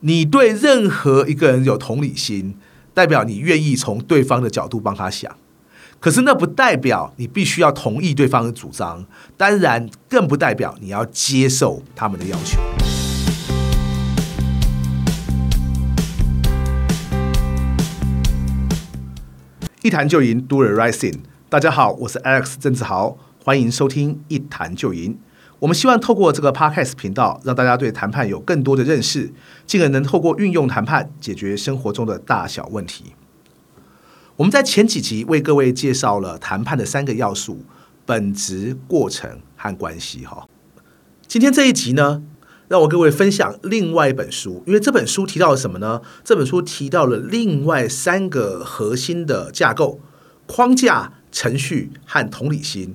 你对任何一个人有同理心，代表你愿意从对方的角度帮他想。可是那不代表你必须要同意对方的主张，当然更不代表你要接受他们的要求。一谈就赢，Do the Rising。大家好，我是 Alex 郑志豪，欢迎收听一谈就赢。我们希望透过这个 Podcast 频道，让大家对谈判有更多的认识，进而能透过运用谈判解决生活中的大小问题。我们在前几集为各位介绍了谈判的三个要素：本质、过程和关系。哈，今天这一集呢，让我各位分享另外一本书，因为这本书提到了什么呢？这本书提到了另外三个核心的架构：框架、程序和同理心。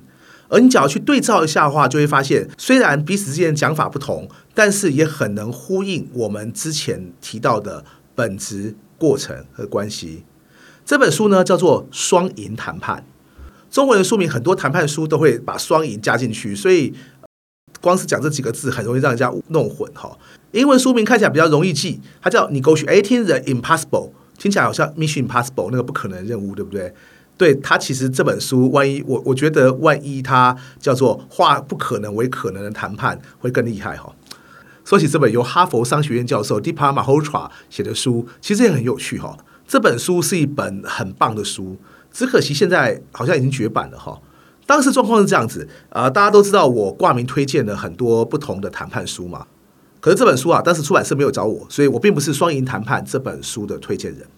而你只要去对照一下的话，就会发现，虽然彼此之间讲法不同，但是也很能呼应我们之前提到的本质、过程和关系。这本书呢叫做《双赢谈判》，中文的书名很多谈判书都会把“双赢”加进去，所以光是讲这几个字很容易让人家弄混哈。英文书名看起来比较容易记，它叫 “Negotiating the Impossible”，听起来好像 “Mission Impossible” 那个不可能任务，对不对？对，他其实这本书，万一我我觉得万一他叫做化不可能为可能的谈判，会更厉害哈。说起这本由哈佛商学院教授 Deepa Mahotra 写的书，其实也很有趣哈。这本书是一本很棒的书，只可惜现在好像已经绝版了哈。当时状况是这样子啊、呃，大家都知道我挂名推荐了很多不同的谈判书嘛，可是这本书啊，当时出版社没有找我，所以我并不是双赢谈判这本书的推荐人。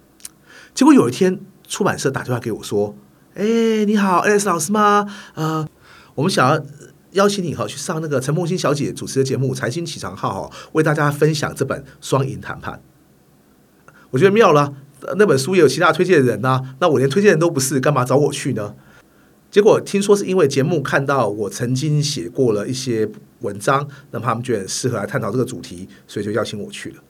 结果有一天。出版社打电话给我说：“哎，你好，Alex 老师吗？呃，我们想要邀请你哈去上那个陈梦欣小姐主持的节目《财经起床号》哈，为大家分享这本《双赢谈判》。我觉得妙了，那本书也有其他推荐人呐，那我连推荐人都不是，干嘛找我去呢？结果听说是因为节目看到我曾经写过了一些文章，那么他们觉得很适合来探讨这个主题，所以就邀请我去了。”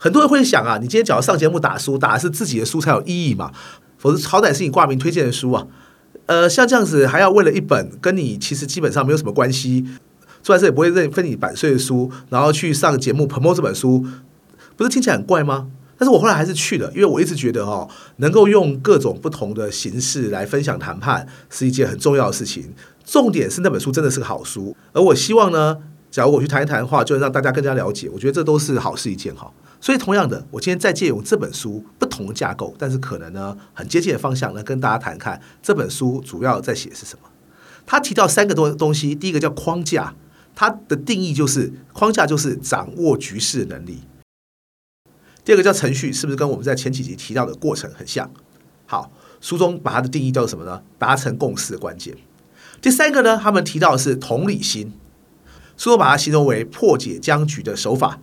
很多人会想啊，你今天只要上节目打书，打的是自己的书才有意义嘛，否则好歹是你挂名推荐的书啊。呃，像这样子还要为了一本跟你其实基本上没有什么关系，出版社也不会认分你版税的书，然后去上节目捧捧这本书，不是听起来很怪吗？但是我后来还是去了，因为我一直觉得哦，能够用各种不同的形式来分享谈判是一件很重要的事情。重点是那本书真的是个好书，而我希望呢，假如我去谈一谈的话，就能让大家更加了解，我觉得这都是好事一件哈。所以，同样的，我今天再借用这本书不同的架构，但是可能呢很接近的方向呢，跟大家谈看这本书主要在写是什么。他提到三个东东西，第一个叫框架，它的定义就是框架就是掌握局势能力。第二个叫程序，是不是跟我们在前几集提到的过程很像？好，书中把它的定义叫做什么呢？达成共识的关键。第三个呢，他们提到的是同理心，书中把它形容为破解僵局的手法。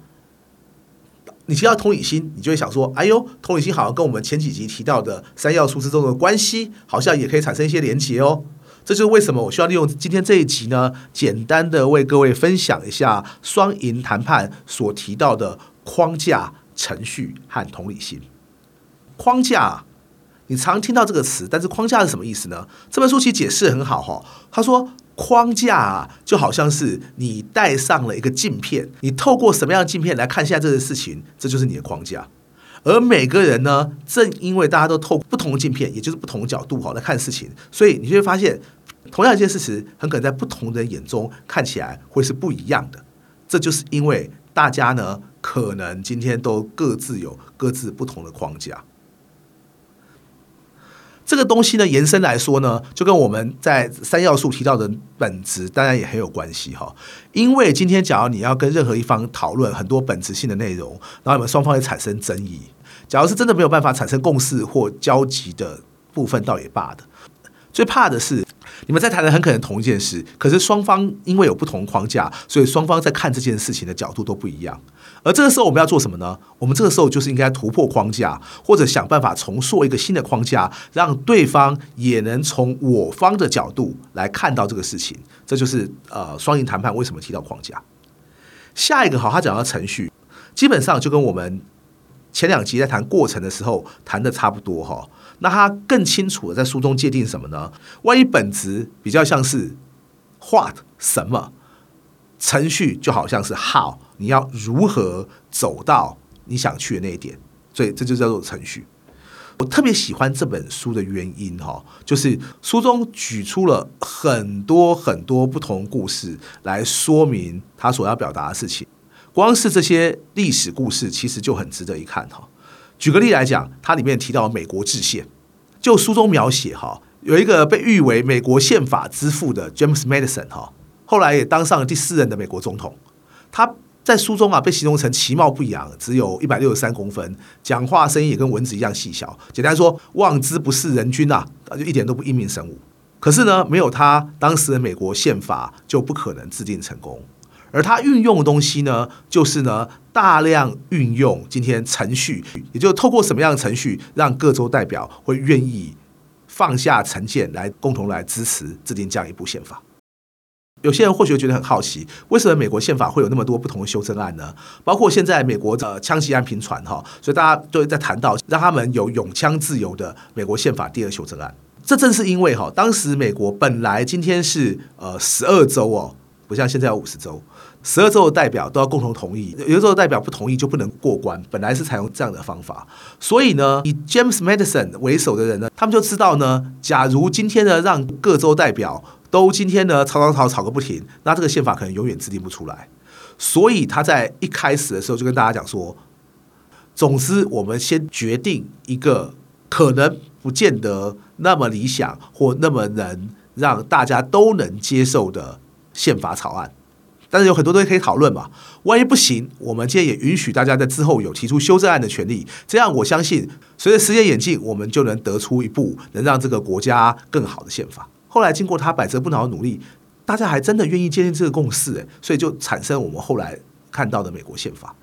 你提到同理心，你就会想说：“哎呦，同理心好像跟我们前几集提到的三要素之中的关系，好像也可以产生一些连结哦。”这就是为什么我需要利用今天这一集呢，简单的为各位分享一下双赢谈判所提到的框架、程序和同理心。框架，你常听到这个词，但是框架是什么意思呢？这本书其实解释很好哈，他说。框架啊，就好像是你戴上了一个镜片，你透过什么样的镜片来看现在这个事情，这就是你的框架。而每个人呢，正因为大家都透过不同的镜片，也就是不同的角度哈来看事情，所以你就会发现，同样一件事情，很可能在不同的人眼中看起来会是不一样的。这就是因为大家呢，可能今天都各自有各自不同的框架。这个东西呢，延伸来说呢，就跟我们在三要素提到的本质，当然也很有关系哈。因为今天，假如你要跟任何一方讨论很多本质性的内容，然后你们双方会产生争议，假如是真的没有办法产生共识或交集的部分，倒也罢的。最怕的是，你们在谈的很可能同一件事，可是双方因为有不同框架，所以双方在看这件事情的角度都不一样。而这个时候我们要做什么呢？我们这个时候就是应该突破框架，或者想办法重塑一个新的框架，让对方也能从我方的角度来看到这个事情。这就是呃双赢谈判为什么提到框架。下一个好，他讲到程序，基本上就跟我们前两集在谈过程的时候谈的差不多哈。那他更清楚的在书中界定什么呢？万一本质比较像是 what 什么，程序就好像是 how 你要如何走到你想去的那一点，所以这就叫做程序。我特别喜欢这本书的原因哈，就是书中举出了很多很多不同故事来说明他所要表达的事情。光是这些历史故事，其实就很值得一看哈。举个例来讲，它里面提到美国制宪，就书中描写哈，有一个被誉为美国宪法之父的 James Madison 哈，后来也当上了第四任的美国总统，他。在书中啊，被形容成其貌不扬，只有一百六十三公分，讲话声音也跟蚊子一样细小。简单说，望之不似人君啊，就一点都不英明神武。可是呢，没有他，当时的美国宪法就不可能制定成功。而他运用的东西呢，就是呢，大量运用今天程序，也就是透过什么样的程序，让各州代表会愿意放下成见，来共同来支持制定这样一部宪法。有些人或许觉得很好奇，为什么美国宪法会有那么多不同的修正案呢？包括现在美国的枪击案频传哈，所以大家都在谈到让他们有永枪自由的美国宪法第二修正案。这正是因为哈，当时美国本来今天是呃十二州哦，不像现在有五十州，十二州的代表都要共同同意，有的州的代表不同意就不能过关。本来是采用这样的方法，所以呢，以 James Madison 为首的人呢，他们就知道呢，假如今天呢让各州代表都今天呢吵吵吵吵个不停，那这个宪法可能永远制定不出来。所以他在一开始的时候就跟大家讲说，总之我们先决定一个可能不见得那么理想或那么能让大家都能接受的宪法草案。但是有很多东西可以讨论嘛，万一不行，我们今天也允许大家在之后有提出修正案的权利。这样我相信，随着时间演进，我们就能得出一部能让这个国家更好的宪法。后来经过他百折不挠的努力，大家还真的愿意接近这个共识，哎，所以就产生我们后来看到的美国宪法。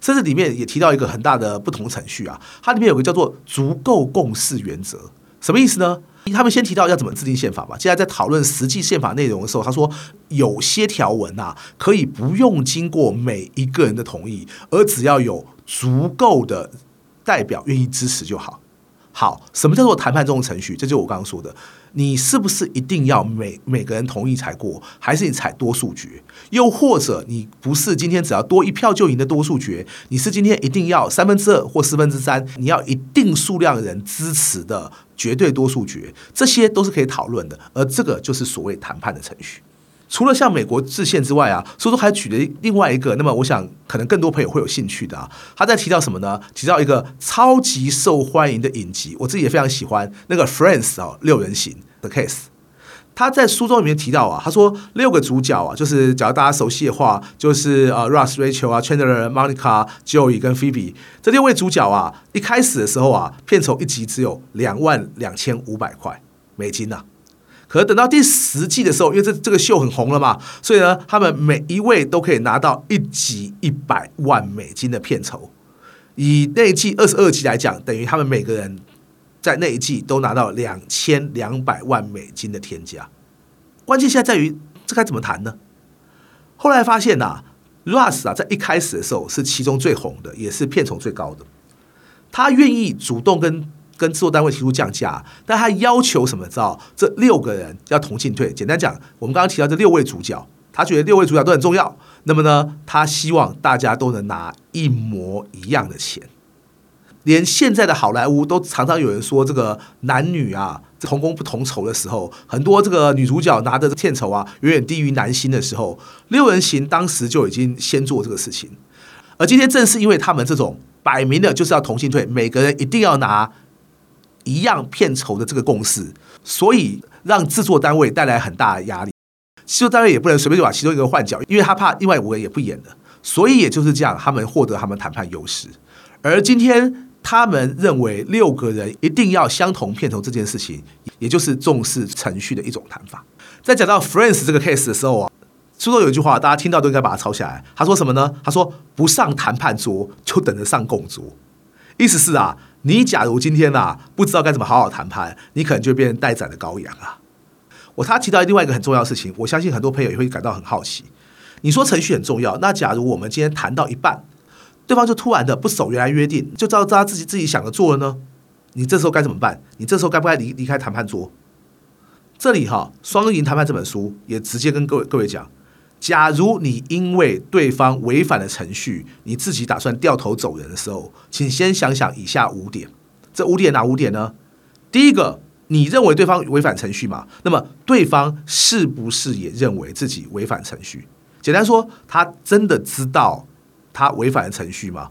甚至里面也提到一个很大的不同程序啊，它里面有个叫做足够共识原则，什么意思呢？他们先提到要怎么制定宪法嘛，现在在讨论实际宪法内容的时候，他说有些条文啊可以不用经过每一个人的同意，而只要有足够的代表愿意支持就好。好，什么叫做谈判这种程序？这就是我刚刚说的。你是不是一定要每每个人同意才过，还是你采多数决？又或者你不是今天只要多一票就赢的多数决，你是今天一定要三分之二或四分之三，你要一定数量人支持的绝对多数决？这些都是可以讨论的，而这个就是所谓谈判的程序。除了像美国制宪之外啊，书中还举了另外一个，那么我想可能更多朋友会有兴趣的啊，他在提到什么呢？提到一个超级受欢迎的影集，我自己也非常喜欢那个 Friends 啊，六人行的 case。他在书中里面提到啊，他说六个主角啊，就是假如大家熟悉的话，就是呃 Ross、Rachel 啊、Chandler、Monica、Joey 跟 Phoebe 这六位主角啊，一开始的时候啊，片酬一集只有两万两千五百块美金呐、啊。可是等到第十季的时候，因为这这个秀很红了嘛，所以呢，他们每一位都可以拿到一集一百万美金的片酬。以那一季二十二集来讲，等于他们每个人在那一季都拿到两千两百万美金的天价。关键现在在于这该怎么谈呢？后来发现呐、啊，Russ 啊，在一开始的时候是其中最红的，也是片酬最高的。他愿意主动跟。跟制作单位提出降价，但他要求什么？知道这六个人要同进退。简单讲，我们刚刚提到这六位主角，他觉得六位主角都很重要。那么呢，他希望大家都能拿一模一样的钱。连现在的好莱坞都常常有人说，这个男女啊同工不同酬的时候，很多这个女主角拿的片酬啊远远低于男星的时候，六人行当时就已经先做这个事情。而今天正是因为他们这种摆明了就是要同进退，每个人一定要拿。一样片酬的这个共识，所以让制作单位带来很大的压力。制作单位也不能随便就把其中一个换角，因为他怕另外五个人也不演了。所以也就是这样，他们获得他们谈判优势。而今天他们认为六个人一定要相同片酬这件事情，也就是重视程序的一种谈法。在讲到 Friends 这个 case 的时候啊，书中有一句话，大家听到都应该把它抄下来。他说什么呢？他说：“不上谈判桌，就等着上供桌。”意思是啊。你假如今天啊不知道该怎么好好谈判，你可能就变成待宰的羔羊啊！我他提到另外一个很重要的事情，我相信很多朋友也会感到很好奇。你说程序很重要，那假如我们今天谈到一半，对方就突然的不守原来约定，就照他自己自己想的做了呢？你这时候该怎么办？你这时候该不该离离开谈判桌？这里哈，《双赢谈判》这本书也直接跟各位各位讲，假如你因为对方违反了程序，你自己打算掉头走人的时候，请先想想以下五点。这五点哪五点呢？第一个，你认为对方违反程序吗？那么对方是不是也认为自己违反程序？简单说，他真的知道他违反了程序吗？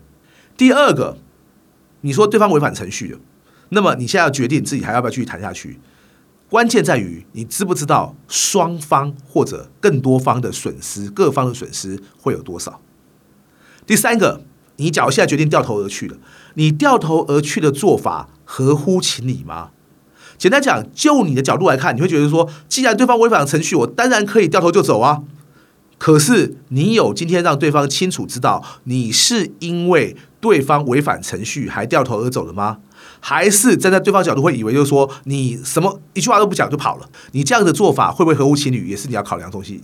第二个，你说对方违反程序了，那么你现在要决定自己还要不要继续谈下去？关键在于你知不知道双方或者更多方的损失，各方的损失会有多少？第三个，你假如现在决定掉头而去了，你掉头而去的做法合乎情理吗？简单讲，就你的角度来看，你会觉得说，既然对方违反了程序，我当然可以掉头就走啊。可是你有今天让对方清楚知道你是因为对方违反程序还掉头而走了吗？还是站在对方角度会以为就是说你什么一句话都不讲就跑了？你这样的做法会不会合乎情理？也是你要考量的东西。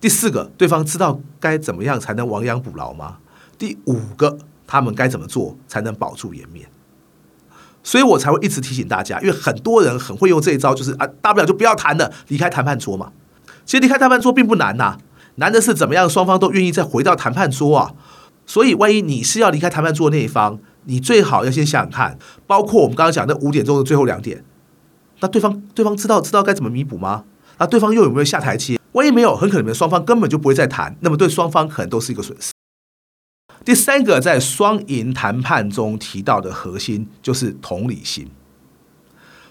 第四个，对方知道该怎么样才能亡羊补牢吗？第五个，他们该怎么做才能保住颜面？所以我才会一直提醒大家，因为很多人很会用这一招，就是啊，大不了就不要谈了，离开谈判桌嘛。其实离开谈判桌并不难呐，难的是怎么样双方都愿意再回到谈判桌啊。所以，万一你是要离开谈判桌那一方，你最好要先想想看，包括我们刚刚讲的五点钟的最后两点，那对方对方知道知道该怎么弥补吗？那对方又有没有下台阶？万一没有，很可能双方根本就不会再谈，那么对双方可能都是一个损失。第三个，在双赢谈判中提到的核心就是同理心。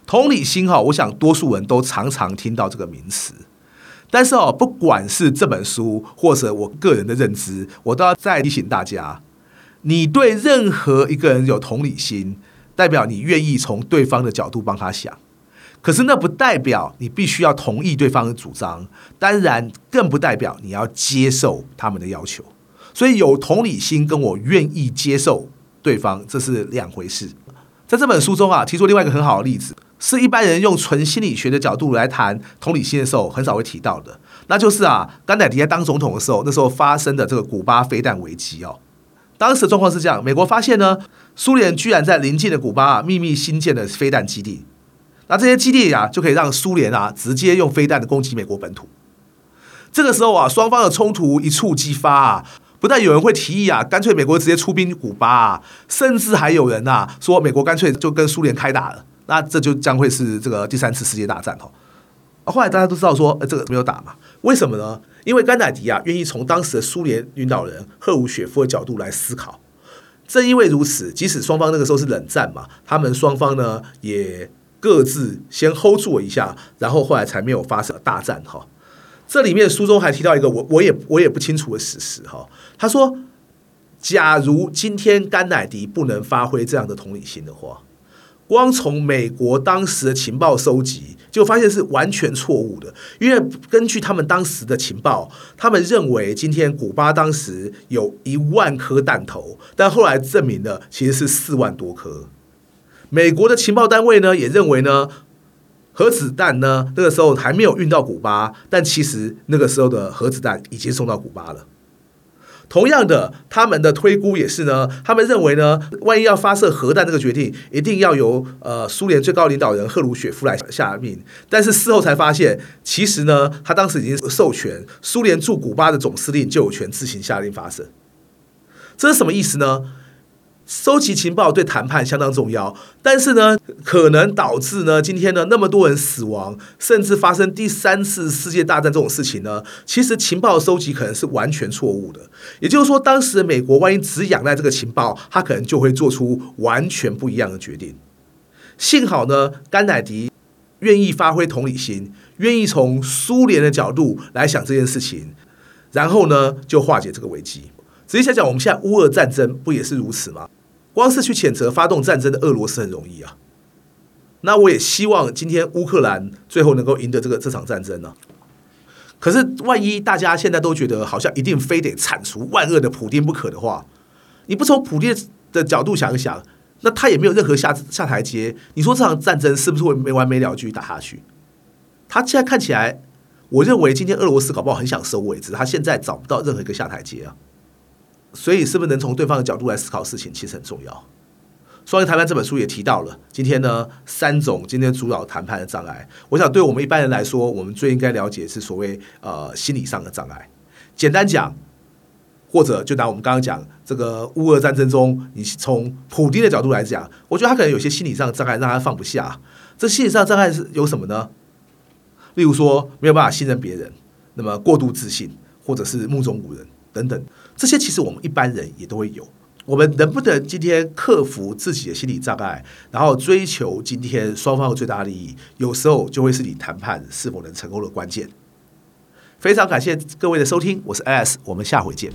同理心哈，我想多数人都常常听到这个名词。但是哦，不管是这本书或者我个人的认知，我都要再提醒大家：你对任何一个人有同理心，代表你愿意从对方的角度帮他想。可是那不代表你必须要同意对方的主张，当然更不代表你要接受他们的要求。所以有同理心跟我愿意接受对方，这是两回事。在这本书中啊，提出另外一个很好的例子。是一般人用纯心理学的角度来谈同理心的时候，很少会提到的，那就是啊，甘乃迪在当总统的时候，那时候发生的这个古巴飞弹危机哦。当时的状况是这样：美国发现呢，苏联居然在邻近的古巴啊秘密新建的飞弹基地，那这些基地啊就可以让苏联啊直接用飞弹的攻击美国本土。这个时候啊，双方的冲突一触即发啊，不但有人会提议啊，干脆美国直接出兵古巴啊，甚至还有人呐、啊、说美国干脆就跟苏联开打了。那这就将会是这个第三次世界大战哦。后来大家都知道说，呃，这个没有打嘛？为什么呢？因为甘乃迪啊，愿意从当时的苏联领导人赫鲁雪夫的角度来思考。正因为如此，即使双方那个时候是冷战嘛，他们双方呢也各自先 hold 住一下，然后后来才没有发生大战哈。这里面书中还提到一个我我也我也不清楚的事实哈。他说，假如今天甘乃迪不能发挥这样的同理心的话。光从美国当时的情报收集，就发现是完全错误的。因为根据他们当时的情报，他们认为今天古巴当时有一万颗弹头，但后来证明了其实是四万多颗。美国的情报单位呢，也认为呢，核子弹呢那个时候还没有运到古巴，但其实那个时候的核子弹已经送到古巴了。同样的，他们的推估也是呢。他们认为呢，万一要发射核弹这个决定，一定要由呃苏联最高领导人赫鲁雪夫来下命。但是事后才发现，其实呢，他当时已经授权苏联驻古巴的总司令就有权自行下令发射。这是什么意思呢？收集情报对谈判相当重要，但是呢，可能导致呢，今天呢那么多人死亡，甚至发生第三次世界大战这种事情呢，其实情报收集可能是完全错误的。也就是说，当时的美国万一只仰赖这个情报，他可能就会做出完全不一样的决定。幸好呢，甘乃迪愿意发挥同理心，愿意从苏联的角度来想这件事情，然后呢，就化解这个危机。仔细想想，我们现在乌俄战争不也是如此吗？光是去谴责发动战争的俄罗斯很容易啊。那我也希望今天乌克兰最后能够赢得这个这场战争呢。可是万一大家现在都觉得好像一定非得铲除万恶的普丁不可的话，你不从普丁的角度想一想，那他也没有任何下下台阶。你说这场战争是不是会没完没了继续打下去？他现在看起来，我认为今天俄罗斯搞不好很想收尾，只是他现在找不到任何一个下台阶啊。所以，是不是能从对方的角度来思考事情，其实很重要。《双赢谈判》这本书也提到了，今天呢，三种今天主导谈判的障碍。我想，对我们一般人来说，我们最应该了解是所谓呃心理上的障碍。简单讲，或者就拿我们刚刚讲这个乌俄战争中，你从普丁的角度来讲，我觉得他可能有些心理上的障碍，让他放不下。这心理上的障碍是有什么呢？例如说没有办法信任别人，那么过度自信，或者是目中无人等等，这些其实我们一般人也都会有。我们能不能今天克服自己的心理障碍，然后追求今天双方的最大利益，有时候就会是你谈判是否能成功的关键。非常感谢各位的收听，我是 AS，我们下回见。